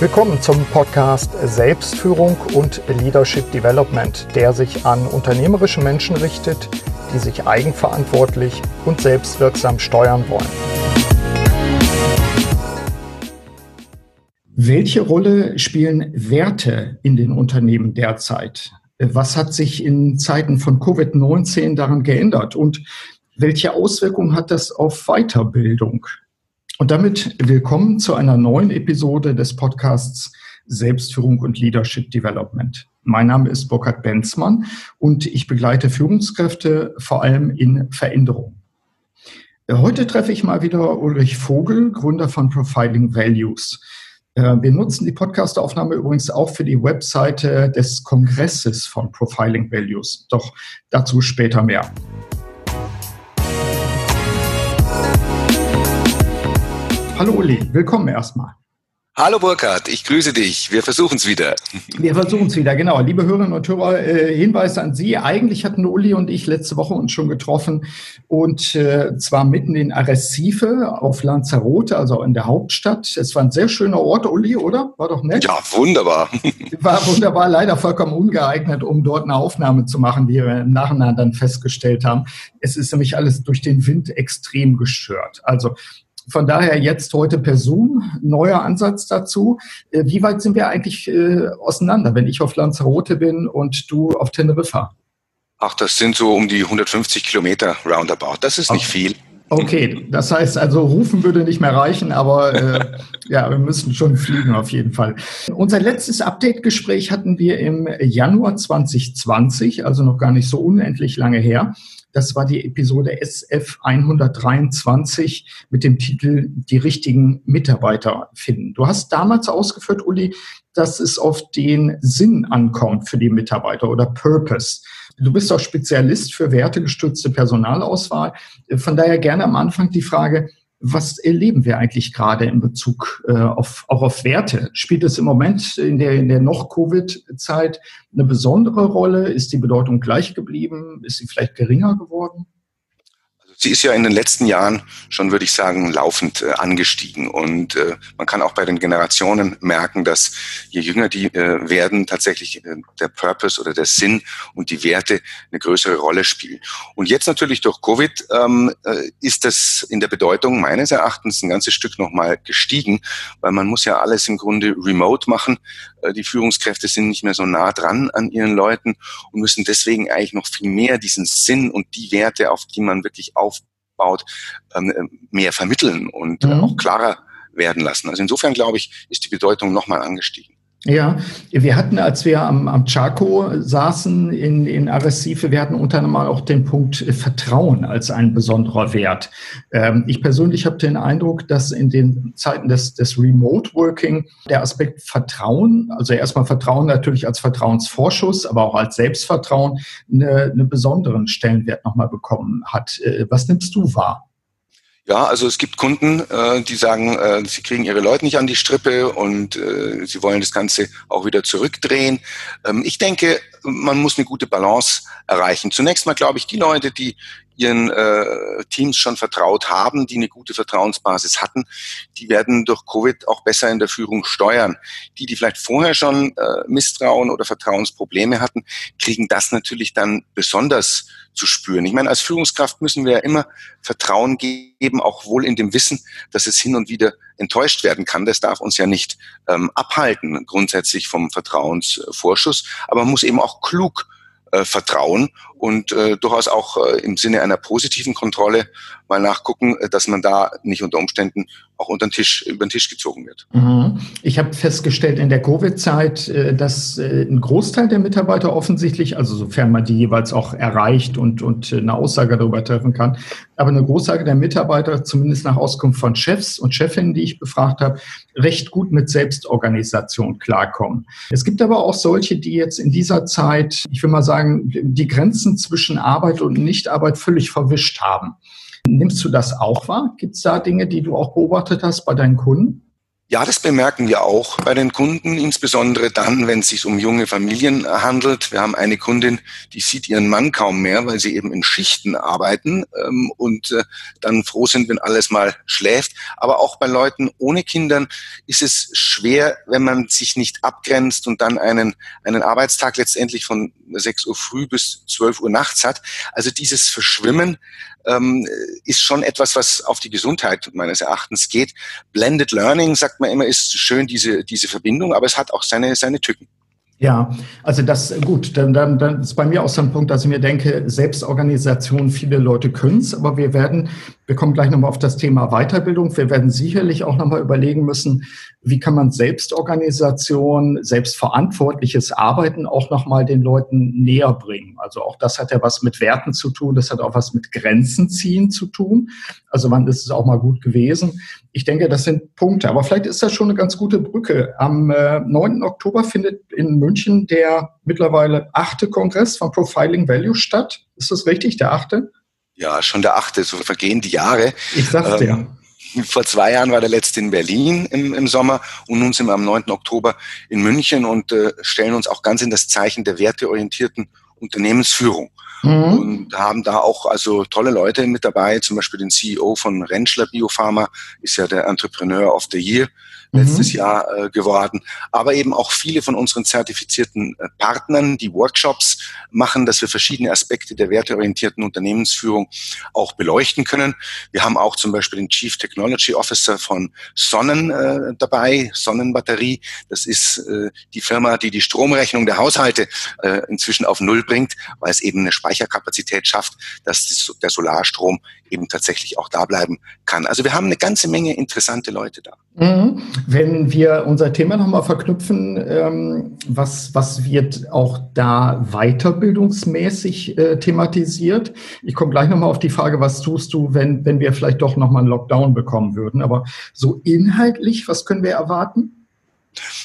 Willkommen zum Podcast Selbstführung und Leadership Development, der sich an unternehmerische Menschen richtet, die sich eigenverantwortlich und selbstwirksam steuern wollen. Welche Rolle spielen Werte in den Unternehmen derzeit? Was hat sich in Zeiten von Covid-19 daran geändert und welche Auswirkungen hat das auf Weiterbildung? Und damit willkommen zu einer neuen Episode des Podcasts Selbstführung und Leadership Development. Mein Name ist Burkhard Benzmann und ich begleite Führungskräfte vor allem in Veränderung. Heute treffe ich mal wieder Ulrich Vogel, Gründer von Profiling Values. Äh, wir nutzen die Podcastaufnahme übrigens auch für die Webseite des Kongresses von Profiling Values. Doch dazu später mehr. Hallo Uli, willkommen erstmal. Hallo Burkhard, ich grüße dich. Wir versuchen es wieder. Wir versuchen es wieder, genau. Liebe Hörerinnen und Hörer, äh, Hinweis an Sie. Eigentlich hatten Uli und ich letzte Woche uns schon getroffen und äh, zwar mitten in Arrecife auf Lanzarote, also in der Hauptstadt. Es war ein sehr schöner Ort, Uli, oder? War doch nett? Ja, wunderbar. War wunderbar, leider vollkommen ungeeignet, um dort eine Aufnahme zu machen, wie wir im Nachhinein dann festgestellt haben. Es ist nämlich alles durch den Wind extrem gestört. Also von daher jetzt heute per Zoom, neuer Ansatz dazu. Äh, wie weit sind wir eigentlich äh, auseinander, wenn ich auf Lanzarote bin und du auf Teneriffa? Ach, das sind so um die 150 Kilometer roundabout. Das ist nicht okay. viel. Okay, das heißt also, rufen würde nicht mehr reichen, aber äh, ja, wir müssen schon fliegen auf jeden Fall. Unser letztes Update-Gespräch hatten wir im Januar 2020, also noch gar nicht so unendlich lange her. Das war die Episode SF 123 mit dem Titel Die richtigen Mitarbeiter finden. Du hast damals ausgeführt, Uli, dass es auf den Sinn ankommt für die Mitarbeiter oder Purpose. Du bist auch Spezialist für wertegestützte Personalauswahl. Von daher gerne am Anfang die Frage, was erleben wir eigentlich gerade in Bezug äh, auf, auch auf Werte? Spielt es im Moment in der, in der noch Covid-Zeit eine besondere Rolle? Ist die Bedeutung gleich geblieben? Ist sie vielleicht geringer geworden? Sie ist ja in den letzten Jahren schon, würde ich sagen, laufend äh, angestiegen. Und äh, man kann auch bei den Generationen merken, dass je jünger die äh, werden, tatsächlich äh, der Purpose oder der Sinn und die Werte eine größere Rolle spielen. Und jetzt natürlich durch Covid ähm, äh, ist das in der Bedeutung meines Erachtens ein ganzes Stück nochmal gestiegen, weil man muss ja alles im Grunde remote machen. Äh, die Führungskräfte sind nicht mehr so nah dran an ihren Leuten und müssen deswegen eigentlich noch viel mehr diesen Sinn und die Werte, auf die man wirklich auch aufbaut, ähm, äh, mehr vermitteln und äh, mhm. auch klarer werden lassen. Also insofern glaube ich, ist die Bedeutung nochmal angestiegen. Ja, wir hatten, als wir am, am Chaco saßen in, in Arrecife, wir hatten unter anderem auch den Punkt Vertrauen als ein besonderer Wert. Ähm, ich persönlich habe den Eindruck, dass in den Zeiten des, des Remote Working der Aspekt Vertrauen, also erstmal Vertrauen natürlich als Vertrauensvorschuss, aber auch als Selbstvertrauen, eine, eine besonderen Stellenwert nochmal bekommen hat. Äh, was nimmst du wahr? Ja, also es gibt Kunden, äh, die sagen, äh, sie kriegen ihre Leute nicht an die Strippe und äh, sie wollen das Ganze auch wieder zurückdrehen. Ähm, ich denke, man muss eine gute Balance erreichen. Zunächst mal glaube ich, die Leute, die ihren Teams schon vertraut haben, die eine gute Vertrauensbasis hatten, die werden durch Covid auch besser in der Führung steuern. Die, die vielleicht vorher schon Misstrauen oder Vertrauensprobleme hatten, kriegen das natürlich dann besonders zu spüren. Ich meine, als Führungskraft müssen wir ja immer Vertrauen geben, auch wohl in dem Wissen, dass es hin und wieder enttäuscht werden kann. Das darf uns ja nicht ähm, abhalten, grundsätzlich vom Vertrauensvorschuss. Aber man muss eben auch klug äh, vertrauen und äh, durchaus auch äh, im Sinne einer positiven Kontrolle mal nachgucken, äh, dass man da nicht unter Umständen auch unter den Tisch, über den Tisch gezogen wird. Mhm. Ich habe festgestellt in der Covid-Zeit, äh, dass äh, ein Großteil der Mitarbeiter offensichtlich, also sofern man die jeweils auch erreicht und, und eine Aussage darüber treffen kann, aber eine Großteil der Mitarbeiter, zumindest nach Auskunft von Chefs und Chefinnen, die ich befragt habe, recht gut mit Selbstorganisation klarkommen. Es gibt aber auch solche, die jetzt in dieser Zeit, ich will mal sagen, die Grenzen zwischen Arbeit und Nichtarbeit völlig verwischt haben. Nimmst du das auch wahr? Gibt es da Dinge, die du auch beobachtet hast bei deinen Kunden? Ja, das bemerken wir auch bei den Kunden, insbesondere dann, wenn es sich um junge Familien handelt. Wir haben eine Kundin, die sieht ihren Mann kaum mehr, weil sie eben in Schichten arbeiten ähm, und äh, dann froh sind, wenn alles mal schläft. Aber auch bei Leuten ohne Kindern ist es schwer, wenn man sich nicht abgrenzt und dann einen, einen Arbeitstag letztendlich von 6 Uhr früh bis 12 Uhr nachts hat. Also dieses Verschwimmen ähm, ist schon etwas, was auf die Gesundheit meines Erachtens geht. Blended Learning, sagt man immer, ist schön, diese, diese Verbindung, aber es hat auch seine, seine Tücken. Ja, also das gut, dann, dann, dann ist bei mir auch so ein Punkt, dass ich mir denke, Selbstorganisation, viele Leute können es, aber wir werden, wir kommen gleich nochmal auf das Thema Weiterbildung, wir werden sicherlich auch nochmal überlegen müssen, wie kann man Selbstorganisation, selbstverantwortliches Arbeiten auch nochmal den Leuten näher bringen. Also auch das hat ja was mit Werten zu tun, das hat auch was mit Grenzen ziehen zu tun. Also wann ist es auch mal gut gewesen? Ich denke, das sind Punkte, aber vielleicht ist das schon eine ganz gute Brücke. Am äh, 9. Oktober findet in München der mittlerweile achte Kongress von Profiling Value statt. Ist das richtig, der achte? Ja, schon der achte, so vergehen die Jahre. Ich sag's dir. Ähm, vor zwei Jahren war der letzte in Berlin im, im Sommer und nun sind wir am 9. Oktober in München und äh, stellen uns auch ganz in das Zeichen der werteorientierten Unternehmensführung. Mhm. Und haben da auch also tolle Leute mit dabei, zum Beispiel den CEO von Rentschler Biopharma, ist ja der Entrepreneur of the Year letztes mhm. Jahr äh, geworden. Aber eben auch viele von unseren zertifizierten äh, Partnern, die Workshops machen, dass wir verschiedene Aspekte der werteorientierten Unternehmensführung auch beleuchten können. Wir haben auch zum Beispiel den Chief Technology Officer von Sonnen äh, dabei, Sonnenbatterie. Das ist äh, die Firma, die die Stromrechnung der Haushalte äh, inzwischen auf Null bringt, weil es eben eine Speicherkapazität schafft, dass der Solarstrom eben tatsächlich auch da bleiben kann. Also wir haben eine ganze Menge interessante Leute da. Mhm. Wenn wir unser Thema nochmal verknüpfen, ähm, was, was wird auch da weiterbildungsmäßig äh, thematisiert? Ich komme gleich nochmal auf die Frage, was tust du, wenn, wenn wir vielleicht doch nochmal einen Lockdown bekommen würden? Aber so inhaltlich, was können wir erwarten?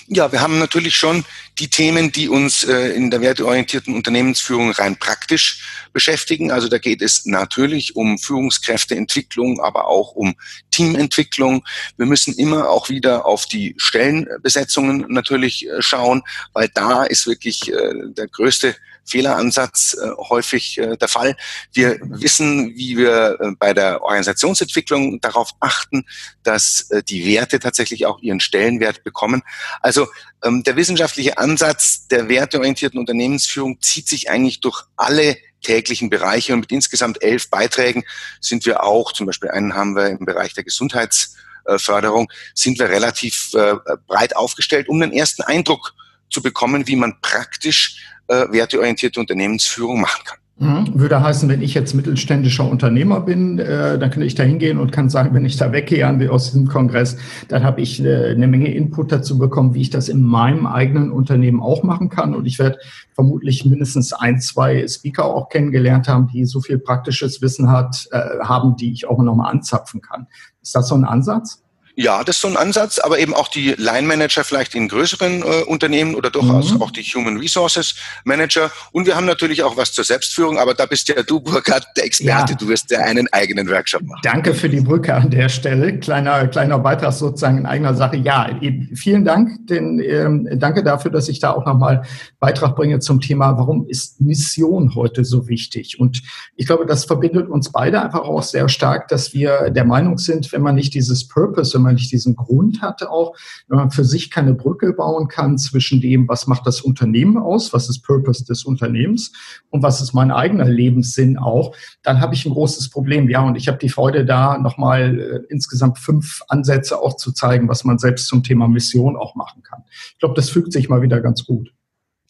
Ja, wir haben natürlich schon die Themen, die uns äh, in der werteorientierten Unternehmensführung rein praktisch beschäftigen. Also da geht es natürlich um Führungskräfteentwicklung, aber auch um Teamentwicklung. Wir müssen immer auch wieder auf die Stellenbesetzungen natürlich äh, schauen, weil da ist wirklich äh, der größte Fehleransatz äh, häufig äh, der Fall. Wir wissen, wie wir äh, bei der Organisationsentwicklung darauf achten, dass äh, die Werte tatsächlich auch ihren Stellenwert bekommen. Also ähm, der wissenschaftliche Ansatz der werteorientierten Unternehmensführung zieht sich eigentlich durch alle täglichen Bereiche und mit insgesamt elf Beiträgen sind wir auch, zum Beispiel einen haben wir im Bereich der Gesundheitsförderung, sind wir relativ äh, breit aufgestellt, um den ersten Eindruck zu bekommen, wie man praktisch äh, werteorientierte Unternehmensführung machen kann. Mhm. Würde heißen, wenn ich jetzt mittelständischer Unternehmer bin, äh, dann kann ich da hingehen und kann sagen, wenn ich da weggehe aus diesem Kongress, dann habe ich äh, eine Menge Input dazu bekommen, wie ich das in meinem eigenen Unternehmen auch machen kann. Und ich werde vermutlich mindestens ein, zwei Speaker auch kennengelernt haben, die so viel praktisches Wissen hat, äh, haben, die ich auch nochmal anzapfen kann. Ist das so ein Ansatz? Ja, das ist so ein Ansatz, aber eben auch die Line Manager vielleicht in größeren äh, Unternehmen oder durchaus mhm. auch die Human Resources Manager. Und wir haben natürlich auch was zur Selbstführung, aber da bist ja du, Burkhard, der Experte. Ja. Du wirst ja einen eigenen Workshop machen. Danke für die Brücke an der Stelle. Kleiner, kleiner Beitrag sozusagen in eigener Sache. Ja, vielen Dank, denn ähm, danke dafür, dass ich da auch nochmal Beitrag bringe zum Thema, warum ist Mission heute so wichtig? Und ich glaube, das verbindet uns beide einfach auch sehr stark, dass wir der Meinung sind, wenn man nicht dieses Purpose, wenn man nicht diesen Grund hatte auch, wenn man für sich keine Brücke bauen kann zwischen dem, was macht das Unternehmen aus, was ist Purpose des Unternehmens und was ist mein eigener Lebenssinn auch, dann habe ich ein großes Problem. Ja, und ich habe die Freude da nochmal äh, insgesamt fünf Ansätze auch zu zeigen, was man selbst zum Thema Mission auch machen kann. Ich glaube, das fügt sich mal wieder ganz gut.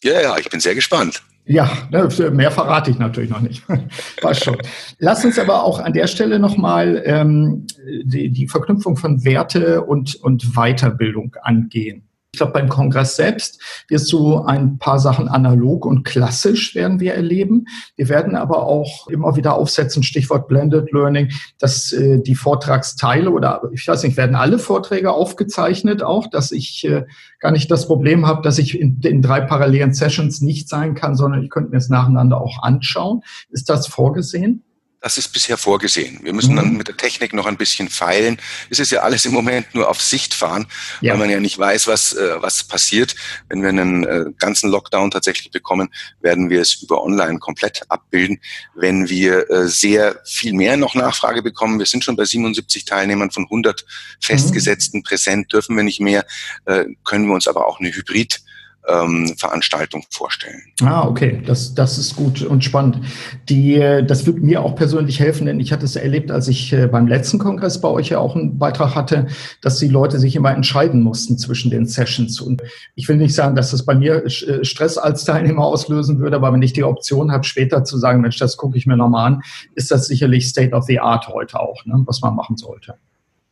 Ja, ja, ich bin sehr gespannt. Ja, ne, mehr verrate ich natürlich noch nicht. War schon. Lass uns aber auch an der Stelle nochmal ähm, die, die Verknüpfung von Werte und, und Weiterbildung angehen. Ich glaube, beim Kongress selbst wirst du ein paar Sachen analog und klassisch werden wir erleben. Wir werden aber auch immer wieder aufsetzen, Stichwort Blended Learning, dass äh, die Vortragsteile oder ich weiß nicht, werden alle Vorträge aufgezeichnet auch, dass ich äh, gar nicht das Problem habe, dass ich in, in drei parallelen Sessions nicht sein kann, sondern ich könnte mir es nacheinander auch anschauen. Ist das vorgesehen? Das ist bisher vorgesehen. Wir müssen dann mhm. mit der Technik noch ein bisschen feilen. Es ist ja alles im Moment nur auf Sicht fahren, ja. weil man ja nicht weiß, was, äh, was passiert. Wenn wir einen äh, ganzen Lockdown tatsächlich bekommen, werden wir es über online komplett abbilden. Wenn wir äh, sehr viel mehr noch Nachfrage bekommen, wir sind schon bei 77 Teilnehmern von 100 festgesetzten mhm. präsent, dürfen wir nicht mehr, äh, können wir uns aber auch eine Hybrid ähm, Veranstaltung vorstellen. Ah, okay, das, das ist gut und spannend. Die, das wird mir auch persönlich helfen, denn ich hatte es erlebt, als ich äh, beim letzten Kongress bei euch ja auch einen Beitrag hatte, dass die Leute sich immer entscheiden mussten zwischen den Sessions. Und ich will nicht sagen, dass das bei mir äh, Stress als Teilnehmer auslösen würde, aber wenn ich die Option habe, später zu sagen, Mensch, das gucke ich mir nochmal an, ist das sicherlich State of the Art heute auch, ne, was man machen sollte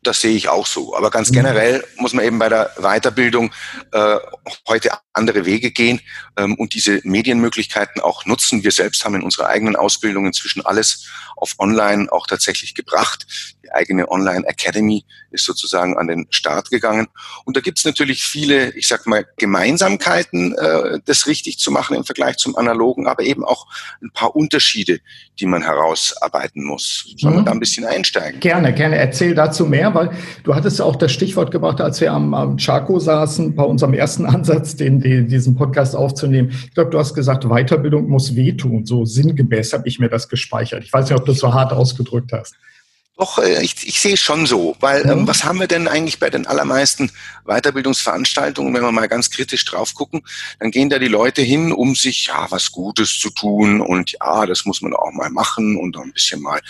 das sehe ich auch so. Aber ganz mhm. generell muss man eben bei der Weiterbildung äh, heute andere Wege gehen ähm, und diese Medienmöglichkeiten auch nutzen. Wir selbst haben in unserer eigenen Ausbildung inzwischen alles auf Online auch tatsächlich gebracht. Die eigene Online Academy ist sozusagen an den Start gegangen. Und da gibt es natürlich viele, ich sag mal, Gemeinsamkeiten, äh, das richtig zu machen im Vergleich zum Analogen, aber eben auch ein paar Unterschiede, die man herausarbeiten muss. Sollen mhm. wir da ein bisschen einsteigen? Gerne, gerne. Erzähl dazu mehr, weil du hattest auch das Stichwort gebracht, als wir am, am Chaco saßen, bei unserem ersten Ansatz, den, den, diesen Podcast aufzunehmen. Ich glaube, du hast gesagt, Weiterbildung muss wehtun. So sinngemäß habe ich mir das gespeichert. Ich weiß nicht, ob du es so hart ausgedrückt hast. Doch, äh, ich, ich sehe es schon so, weil ähm, mhm. was haben wir denn eigentlich bei den allermeisten Weiterbildungsveranstaltungen, wenn wir mal ganz kritisch drauf gucken, dann gehen da die Leute hin, um sich ja was Gutes zu tun und ja, das muss man auch mal machen und ein bisschen mal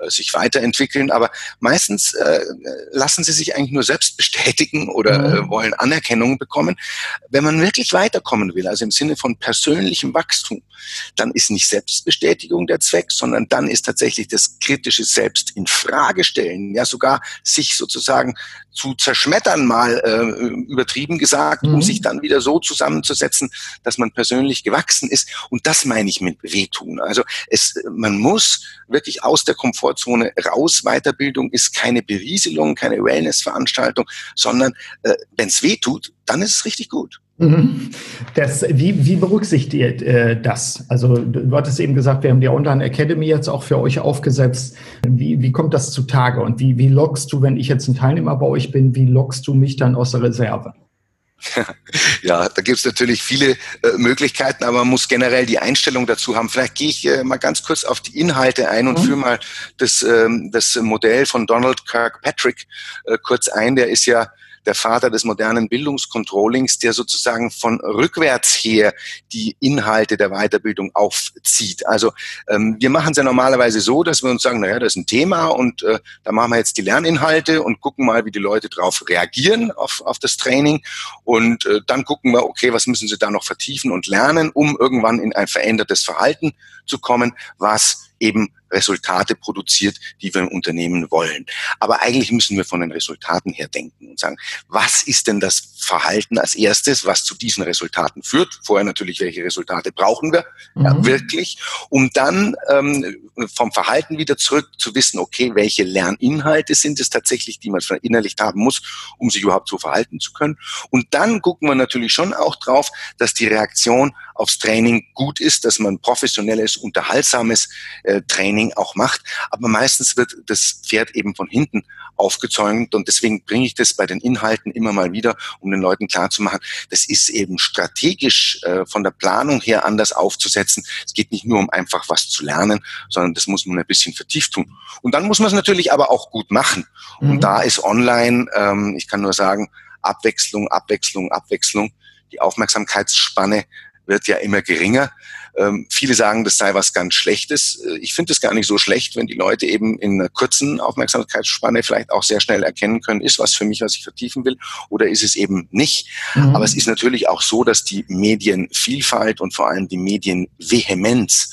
äh, sich weiterentwickeln. Aber meistens äh, lassen sie sich eigentlich nur selbst bestätigen oder mhm. äh, wollen Anerkennung bekommen. Wenn man wirklich weiterkommen will, also im Sinne von persönlichem Wachstum, dann ist nicht Selbstbestätigung der Zweck, sondern dann ist tatsächlich das kritische Selbst in Frage Frage stellen, ja sogar sich sozusagen zu zerschmettern, mal äh, übertrieben gesagt, mhm. um sich dann wieder so zusammenzusetzen, dass man persönlich gewachsen ist. Und das meine ich mit wehtun. Also es, man muss wirklich aus der Komfortzone raus. Weiterbildung ist keine Berieselung, keine Wellnessveranstaltung, sondern äh, wenn es wehtut, dann ist es richtig gut. Mhm. Das, wie, wie berücksichtigt äh, das? Also du hattest eben gesagt, wir haben die Online Academy jetzt auch für euch aufgesetzt. Wie, wie kommt das zutage und wie, wie lockst du, wenn ich jetzt ein Teilnehmer bei euch bin, wie lockst du mich dann aus der Reserve? Ja, da gibt es natürlich viele äh, Möglichkeiten, aber man muss generell die Einstellung dazu haben. Vielleicht gehe ich äh, mal ganz kurz auf die Inhalte ein und mhm. führe mal das, ähm, das Modell von Donald Kirkpatrick äh, kurz ein. Der ist ja der Vater des modernen Bildungskontrollings, der sozusagen von rückwärts her die Inhalte der Weiterbildung aufzieht. Also ähm, wir machen es ja normalerweise so, dass wir uns sagen, naja, das ist ein Thema und äh, da machen wir jetzt die Lerninhalte und gucken mal, wie die Leute darauf reagieren auf, auf das Training und äh, dann gucken wir, okay, was müssen sie da noch vertiefen und lernen, um irgendwann in ein verändertes Verhalten zu kommen, was eben Resultate produziert, die wir im Unternehmen wollen. Aber eigentlich müssen wir von den Resultaten her denken und sagen, was ist denn das Verhalten als erstes, was zu diesen Resultaten führt? Vorher natürlich, welche Resultate brauchen wir mhm. ja, wirklich, um dann ähm, vom Verhalten wieder zurück zu wissen, okay, welche Lerninhalte sind es tatsächlich, die man verinnerlicht haben muss, um sich überhaupt so verhalten zu können. Und dann gucken wir natürlich schon auch drauf, dass die Reaktion aufs Training gut ist, dass man professionelles, unterhaltsames äh, Training auch macht. Aber meistens wird das Pferd eben von hinten aufgezäumt und deswegen bringe ich das bei den Inhalten immer mal wieder, um den Leuten klarzumachen, das ist eben strategisch äh, von der Planung her anders aufzusetzen. Es geht nicht nur um einfach was zu lernen, sondern das muss man ein bisschen vertieft tun. Und dann muss man es natürlich aber auch gut machen. Mhm. Und da ist online, ähm, ich kann nur sagen, Abwechslung, Abwechslung, Abwechslung. Die Aufmerksamkeitsspanne wird ja immer geringer. Ähm, viele sagen, das sei was ganz Schlechtes. Äh, ich finde es gar nicht so schlecht, wenn die Leute eben in einer kurzen Aufmerksamkeitsspanne vielleicht auch sehr schnell erkennen können, ist was für mich, was ich vertiefen will, oder ist es eben nicht. Mhm. Aber es ist natürlich auch so, dass die Medienvielfalt und vor allem die Medienvehemenz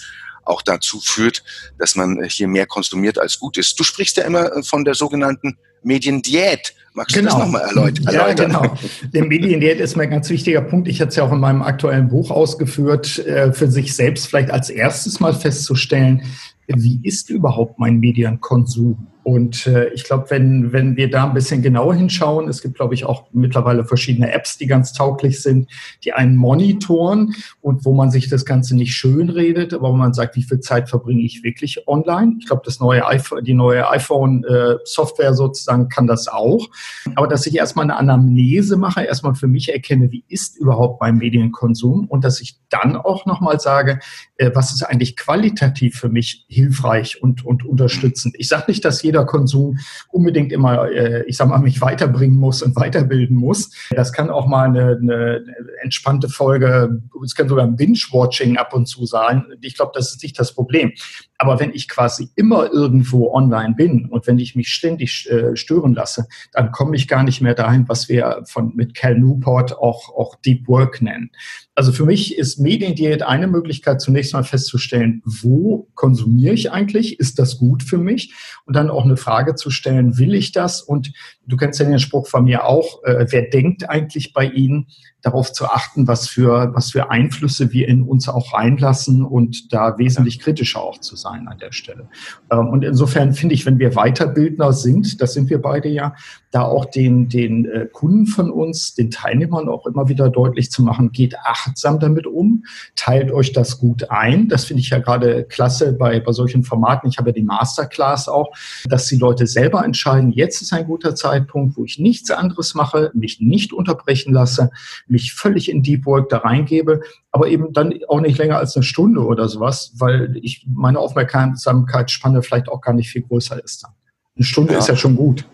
auch dazu führt, dass man hier mehr konsumiert als gut ist. Du sprichst ja immer von der sogenannten Mediendiät. Magst genau. du das nochmal erläutern? Ja, genau. Der Mediendiät ist mir ein ganz wichtiger Punkt. Ich hatte es ja auch in meinem aktuellen Buch ausgeführt, äh, für sich selbst vielleicht als erstes mal festzustellen, wie ist überhaupt mein Medienkonsum? Und äh, ich glaube, wenn, wenn wir da ein bisschen genauer hinschauen, es gibt, glaube ich, auch mittlerweile verschiedene Apps, die ganz tauglich sind, die einen monitoren und wo man sich das Ganze nicht schön redet, aber wo man sagt, wie viel Zeit verbringe ich wirklich online. Ich glaube, neue die neue iPhone-Software äh, sozusagen kann das auch. Aber dass ich erstmal eine Anamnese mache, erstmal für mich erkenne, wie ist überhaupt mein Medienkonsum und dass ich dann auch nochmal sage, äh, was ist eigentlich qualitativ für mich hilfreich und, und unterstützend. Ich sage nicht, dass jeder Konsum unbedingt immer, äh, ich sage mal, mich weiterbringen muss und weiterbilden muss. Das kann auch mal eine, eine entspannte Folge, es kann sogar ein Binge-Watching ab und zu sein. Ich glaube, das ist nicht das Problem. Aber wenn ich quasi immer irgendwo online bin und wenn ich mich ständig äh, stören lasse, dann komme ich gar nicht mehr dahin, was wir von mit Cal Newport auch, auch Deep Work nennen. Also für mich ist Mediendiät eine Möglichkeit, zunächst mal festzustellen, wo konsumiere ich eigentlich? Ist das gut für mich? Und dann auch eine Frage zu stellen, will ich das? Und du kennst ja den Spruch von mir auch, äh, wer denkt eigentlich bei Ihnen? darauf zu achten, was für, was für Einflüsse wir in uns auch reinlassen und da wesentlich kritischer auch zu sein an der Stelle. Ähm, und insofern finde ich, wenn wir Weiterbildner sind, das sind wir beide ja, da auch den, den äh, Kunden von uns, den Teilnehmern auch immer wieder deutlich zu machen, geht achtsam damit um, teilt euch das gut ein. Das finde ich ja gerade klasse bei, bei solchen Formaten. Ich habe ja die Masterclass auch, dass die Leute selber entscheiden, jetzt ist ein guter Zeitpunkt, wo ich nichts anderes mache, mich nicht unterbrechen lasse, mich völlig in Deep Work da reingebe, aber eben dann auch nicht länger als eine Stunde oder sowas, weil ich meine Aufmerksamkeitsspanne vielleicht auch gar nicht viel größer ist. Eine Stunde ja. ist ja schon gut.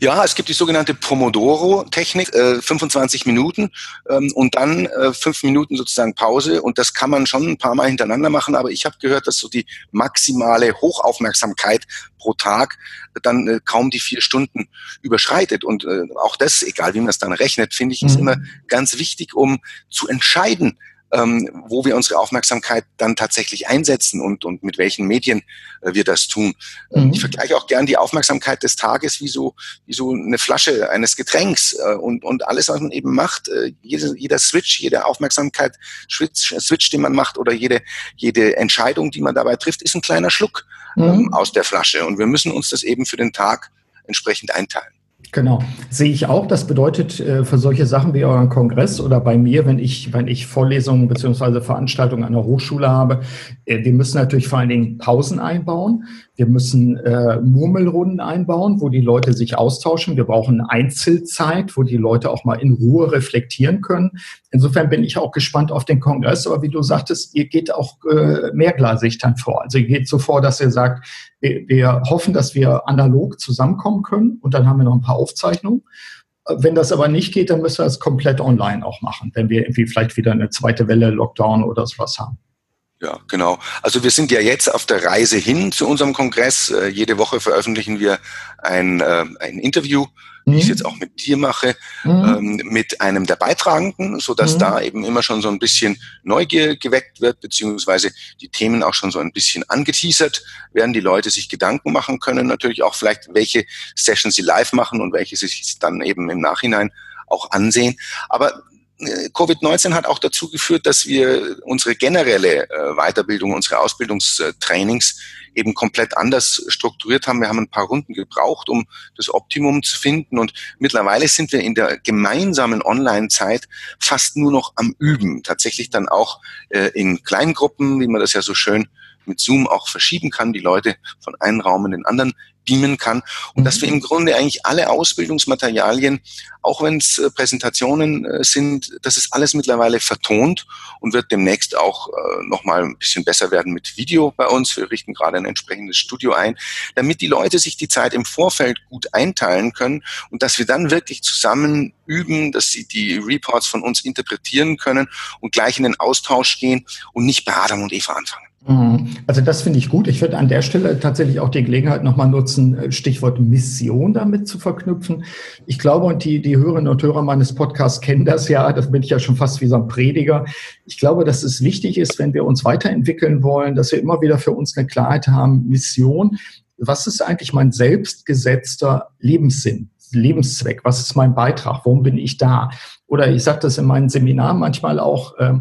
Ja, es gibt die sogenannte Pomodoro-Technik, äh, 25 Minuten ähm, und dann äh, fünf Minuten sozusagen Pause. Und das kann man schon ein paar Mal hintereinander machen. Aber ich habe gehört, dass so die maximale Hochaufmerksamkeit pro Tag dann äh, kaum die vier Stunden überschreitet. Und äh, auch das, egal wie man es dann rechnet, finde ich, ist mhm. immer ganz wichtig, um zu entscheiden, ähm, wo wir unsere Aufmerksamkeit dann tatsächlich einsetzen und, und mit welchen Medien äh, wir das tun. Ähm, mhm. Ich vergleiche auch gern die Aufmerksamkeit des Tages wie so, wie so eine Flasche eines Getränks äh, und, und alles, was man eben macht, äh, jeder, jeder Switch, jede Aufmerksamkeit, Switch, Switch, den man macht oder jede, jede Entscheidung, die man dabei trifft, ist ein kleiner Schluck mhm. ähm, aus der Flasche. Und wir müssen uns das eben für den Tag entsprechend einteilen. Genau, sehe ich auch. Das bedeutet äh, für solche Sachen wie euren Kongress oder bei mir, wenn ich, wenn ich Vorlesungen beziehungsweise Veranstaltungen an der Hochschule habe, äh, wir müssen natürlich vor allen Dingen Pausen einbauen. Wir müssen äh, Murmelrunden einbauen, wo die Leute sich austauschen. Wir brauchen Einzelzeit, wo die Leute auch mal in Ruhe reflektieren können. Insofern bin ich auch gespannt auf den Kongress. Aber wie du sagtest, ihr geht auch äh, mehrglasig dann vor. Also ihr geht so vor, dass ihr sagt, wir, wir hoffen, dass wir analog zusammenkommen können und dann haben wir noch ein paar Aufzeichnungen. Wenn das aber nicht geht, dann müssen wir es komplett online auch machen, wenn wir irgendwie vielleicht wieder eine zweite Welle Lockdown oder sowas haben. Ja, genau. Also wir sind ja jetzt auf der Reise hin zu unserem Kongress. Äh, jede Woche veröffentlichen wir ein, äh, ein Interview. Wie ich es jetzt auch mit dir mache, mhm. ähm, mit einem der Beitragenden, so dass mhm. da eben immer schon so ein bisschen Neugier geweckt wird, beziehungsweise die Themen auch schon so ein bisschen angeteasert werden, die Leute sich Gedanken machen können, natürlich auch vielleicht, welche Sessions sie live machen und welche sie sich dann eben im Nachhinein auch ansehen. Aber Covid-19 hat auch dazu geführt, dass wir unsere generelle äh, Weiterbildung, unsere Ausbildungstrainings eben komplett anders strukturiert haben. Wir haben ein paar Runden gebraucht, um das Optimum zu finden. Und mittlerweile sind wir in der gemeinsamen Online-Zeit fast nur noch am Üben. Tatsächlich dann auch äh, in Kleingruppen, wie man das ja so schön mit Zoom auch verschieben kann, die Leute von einem Raum in den anderen beamen kann und mhm. dass wir im Grunde eigentlich alle Ausbildungsmaterialien, auch wenn es äh, Präsentationen äh, sind, das ist alles mittlerweile vertont und wird demnächst auch äh, nochmal ein bisschen besser werden mit Video bei uns. Wir richten gerade ein entsprechendes Studio ein, damit die Leute sich die Zeit im Vorfeld gut einteilen können und dass wir dann wirklich zusammen üben, dass sie die Reports von uns interpretieren können und gleich in den Austausch gehen und nicht bei Adam und Eva anfangen. Mhm. Also das finde ich gut. Ich würde an der Stelle tatsächlich auch die Gelegenheit nochmal nutzen, äh, Stichwort Mission damit zu verknüpfen. Ich glaube, und die, die Hörerinnen und Hörer meines Podcasts kennen das ja, das bin ich ja schon fast wie so ein Prediger. Ich glaube, dass es wichtig ist, wenn wir uns weiterentwickeln wollen, dass wir immer wieder für uns eine Klarheit haben, Mission. Was ist eigentlich mein selbstgesetzter Lebenssinn? Lebenszweck? Was ist mein Beitrag? Warum bin ich da? Oder ich sage das in meinen Seminaren manchmal auch, äh,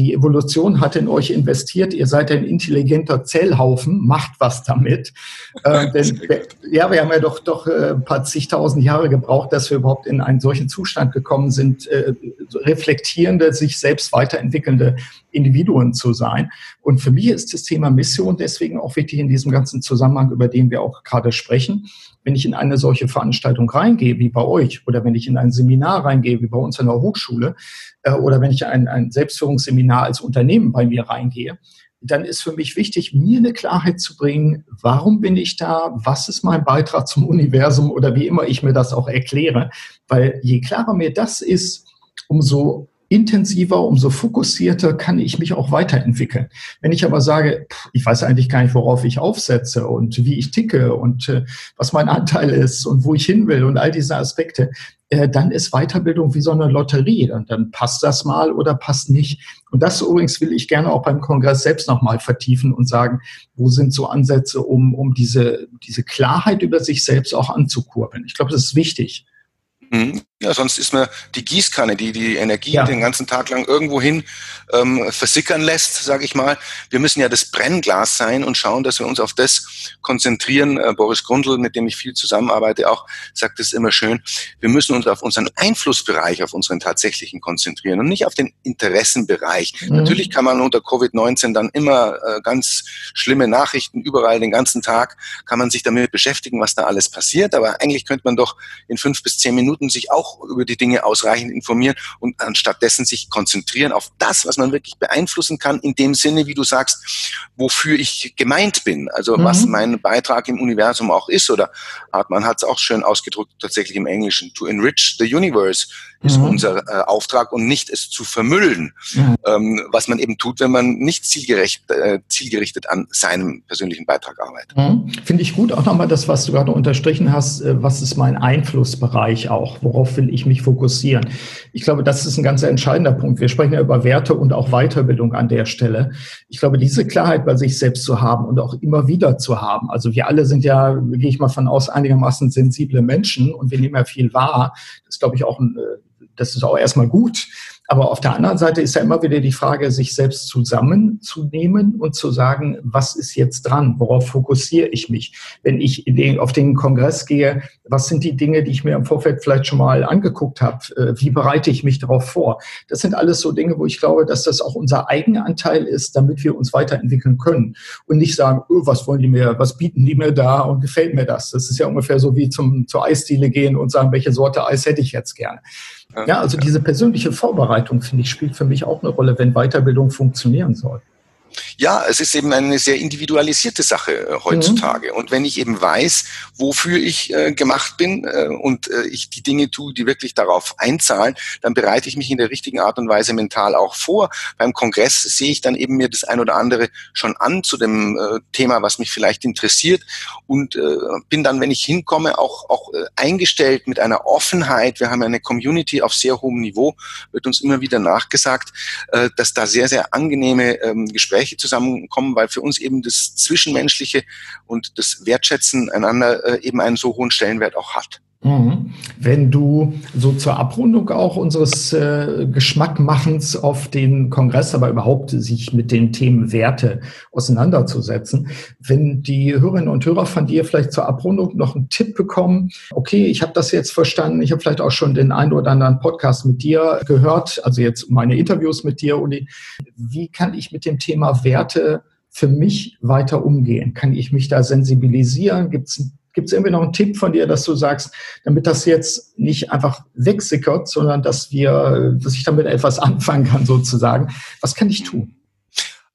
die Evolution hat in euch investiert, ihr seid ein intelligenter Zellhaufen, macht was damit. Äh, denn, ja, wir haben ja doch, doch äh, ein paar zigtausend Jahre gebraucht, dass wir überhaupt in einen solchen Zustand gekommen sind, äh, reflektierende, sich selbst weiterentwickelnde Individuen zu sein. Und für mich ist das Thema Mission deswegen auch wichtig in diesem ganzen Zusammenhang, über den wir auch gerade sprechen. Wenn ich in eine solche Veranstaltung reingehe, wie bei euch, oder wenn ich in ein Seminar reingehe, wie bei uns an der Hochschule, äh, oder wenn ich ein, ein Selbstführungsseminar als Unternehmen bei mir reingehe, dann ist für mich wichtig, mir eine Klarheit zu bringen, warum bin ich da, was ist mein Beitrag zum Universum oder wie immer ich mir das auch erkläre. Weil je klarer mir das ist, umso intensiver, umso fokussierter kann ich mich auch weiterentwickeln. Wenn ich aber sage, ich weiß eigentlich gar nicht, worauf ich aufsetze und wie ich ticke und äh, was mein Anteil ist und wo ich hin will und all diese Aspekte, äh, dann ist Weiterbildung wie so eine Lotterie. Und dann passt das mal oder passt nicht. Und das übrigens will ich gerne auch beim Kongress selbst nochmal vertiefen und sagen, wo sind so Ansätze, um, um diese, diese Klarheit über sich selbst auch anzukurbeln. Ich glaube, das ist wichtig. Ja, sonst ist man die Gießkanne, die die Energie ja. den ganzen Tag lang irgendwohin ähm, versickern lässt, sage ich mal. Wir müssen ja das Brennglas sein und schauen, dass wir uns auf das konzentrieren. Äh, Boris Grundl, mit dem ich viel zusammenarbeite, auch sagt es immer schön. Wir müssen uns auf unseren Einflussbereich, auf unseren tatsächlichen konzentrieren und nicht auf den Interessenbereich. Mhm. Natürlich kann man unter Covid-19 dann immer äh, ganz schlimme Nachrichten überall den ganzen Tag kann man sich damit beschäftigen, was da alles passiert. Aber eigentlich könnte man doch in fünf bis zehn Minuten sich auch auch über die Dinge ausreichend informieren und anstattdessen sich konzentrieren auf das, was man wirklich beeinflussen kann, in dem Sinne, wie du sagst, wofür ich gemeint bin. Also mhm. was mein Beitrag im Universum auch ist. Oder Hartmann hat es auch schön ausgedrückt, tatsächlich im Englischen, to enrich the universe ist mhm. unser äh, Auftrag und nicht es zu vermüllen, mhm. ähm, was man eben tut, wenn man nicht zielgerecht, äh, zielgerichtet an seinem persönlichen Beitrag arbeitet. Mhm. Finde ich gut, auch nochmal das, was du gerade unterstrichen hast, äh, was ist mein Einflussbereich auch, worauf will ich mich fokussieren. Ich glaube, das ist ein ganz entscheidender Punkt. Wir sprechen ja über Werte und auch Weiterbildung an der Stelle. Ich glaube, diese Klarheit bei sich selbst zu haben und auch immer wieder zu haben. Also wir alle sind ja, gehe ich mal von aus, einigermaßen sensible Menschen und wir nehmen ja viel wahr. Das ist, glaube ich, auch ein äh, das ist auch erstmal gut. Aber auf der anderen Seite ist ja immer wieder die Frage, sich selbst zusammenzunehmen und zu sagen, was ist jetzt dran? Worauf fokussiere ich mich? Wenn ich auf den Kongress gehe, was sind die Dinge, die ich mir im Vorfeld vielleicht schon mal angeguckt habe? Äh, wie bereite ich mich darauf vor? Das sind alles so Dinge, wo ich glaube, dass das auch unser Eigenanteil ist, damit wir uns weiterentwickeln können. Und nicht sagen, oh, was wollen die mir, was bieten die mir da und gefällt mir das? Das ist ja ungefähr so wie zum, zur Eisdiele gehen und sagen, welche Sorte Eis hätte ich jetzt gerne. Ja, also diese persönliche Vorbereitung, finde ich, spielt für mich auch eine Rolle, wenn Weiterbildung funktionieren soll. Ja, es ist eben eine sehr individualisierte Sache äh, heutzutage. Mhm. Und wenn ich eben weiß, wofür ich äh, gemacht bin äh, und äh, ich die Dinge tue, die wirklich darauf einzahlen, dann bereite ich mich in der richtigen Art und Weise mental auch vor. Beim Kongress sehe ich dann eben mir das ein oder andere schon an zu dem äh, Thema, was mich vielleicht interessiert und äh, bin dann, wenn ich hinkomme, auch, auch eingestellt mit einer Offenheit. Wir haben eine Community auf sehr hohem Niveau, wird uns immer wieder nachgesagt, dass da sehr, sehr angenehme ähm, Gespräche Gespräche zusammenkommen, weil für uns eben das Zwischenmenschliche und das Wertschätzen einander äh, eben einen so hohen Stellenwert auch hat. Mhm. Wenn du so zur Abrundung auch unseres äh, Geschmackmachens auf den Kongress, aber überhaupt sich mit den Themen Werte auseinanderzusetzen, wenn die Hörerinnen und Hörer von dir vielleicht zur Abrundung noch einen Tipp bekommen, okay, ich habe das jetzt verstanden, ich habe vielleicht auch schon den einen oder anderen Podcast mit dir gehört, also jetzt meine Interviews mit dir, Uli, wie kann ich mit dem Thema Werte für mich weiter umgehen? Kann ich mich da sensibilisieren? Gibt es Gibt es irgendwie noch einen Tipp von dir, dass du sagst, damit das jetzt nicht einfach wegsickert, sondern dass wir, dass ich damit etwas anfangen kann sozusagen? Was kann ich tun?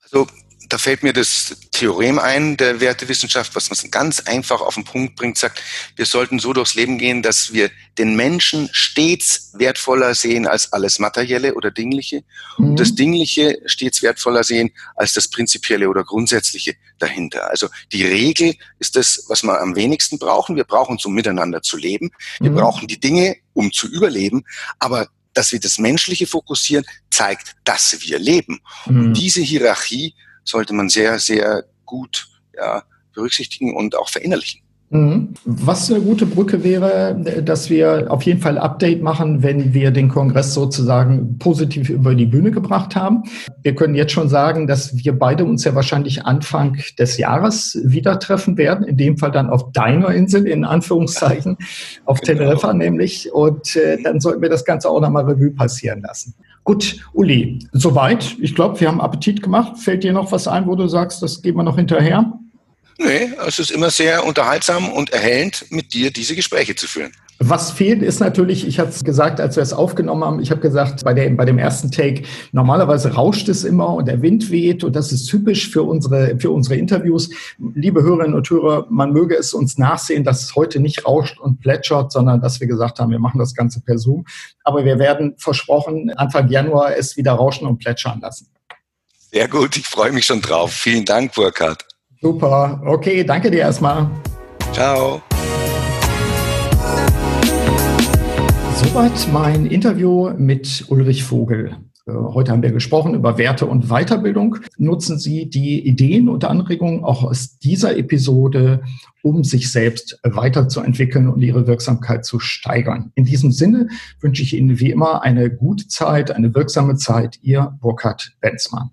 Also da fällt mir das Theorem ein der Wertewissenschaft, was man ganz einfach auf den Punkt bringt, sagt, wir sollten so durchs Leben gehen, dass wir den Menschen stets wertvoller sehen als alles Materielle oder Dingliche mhm. und das Dingliche stets wertvoller sehen als das Prinzipielle oder Grundsätzliche dahinter. Also die Regel ist das, was wir am wenigsten brauchen. Wir brauchen es, um miteinander zu leben. Wir mhm. brauchen die Dinge, um zu überleben. Aber dass wir das Menschliche fokussieren, zeigt, dass wir leben. Mhm. Und diese Hierarchie sollte man sehr, sehr gut ja, berücksichtigen und auch verinnerlichen. Mhm. Was eine gute Brücke wäre, dass wir auf jeden Fall Update machen, wenn wir den Kongress sozusagen positiv über die Bühne gebracht haben. Wir können jetzt schon sagen, dass wir beide uns ja wahrscheinlich Anfang des Jahres wieder treffen werden. In dem Fall dann auf deiner Insel, in Anführungszeichen, auf genau. Teneriffa nämlich. Und äh, dann sollten wir das Ganze auch nochmal Revue passieren lassen. Gut, Uli, soweit. Ich glaube, wir haben Appetit gemacht. Fällt dir noch was ein, wo du sagst, das gehen wir noch hinterher? Nee, es ist immer sehr unterhaltsam und erhellend, mit dir diese Gespräche zu führen. Was fehlt, ist natürlich, ich hatte es gesagt, als wir es aufgenommen haben, ich habe gesagt, bei, der, bei dem ersten Take, normalerweise rauscht es immer und der Wind weht und das ist typisch für unsere, für unsere Interviews. Liebe Hörerinnen und Hörer, man möge es uns nachsehen, dass es heute nicht rauscht und plätschert, sondern dass wir gesagt haben, wir machen das Ganze per Zoom. Aber wir werden versprochen, Anfang Januar es wieder rauschen und plätschern lassen. Sehr gut, ich freue mich schon drauf. Vielen Dank, Burkhard. Super. Okay, danke dir erstmal. Ciao. Soweit mein Interview mit Ulrich Vogel. Äh, heute haben wir gesprochen über Werte und Weiterbildung. Nutzen Sie die Ideen und Anregungen auch aus dieser Episode, um sich selbst weiterzuentwickeln und Ihre Wirksamkeit zu steigern. In diesem Sinne wünsche ich Ihnen wie immer eine gute Zeit, eine wirksame Zeit. Ihr Burkhard Benzmann.